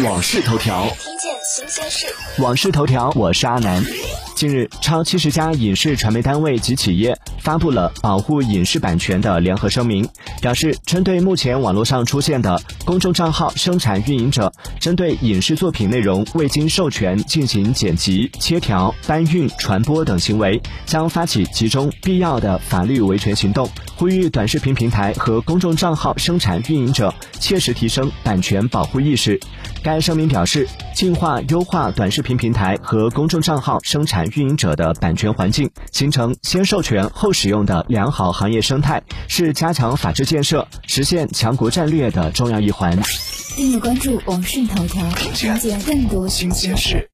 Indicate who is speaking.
Speaker 1: 往事头条，
Speaker 2: 听见新鲜事。
Speaker 1: 往事头条，我是阿南。近日，超七十家影视传媒单位及企业发布了保护影视版权的联合声明，表示针对目前网络上出现的公众账号生产运营者针对影视作品内容未经授权进行剪辑、切条、搬运、传播等行为，将发起集中必要的法律维权行动，呼吁短视频平台和公众账号生产运营者切实提升版权保护意识。该声明表示，净化优化短视频平台和公众账号生产运营者的版权环境，形成先授权后使用的良好行业生态，是加强法治建设、实现强国战略的重要一环。
Speaker 3: 订阅关注网讯头条，了解更多新鲜事。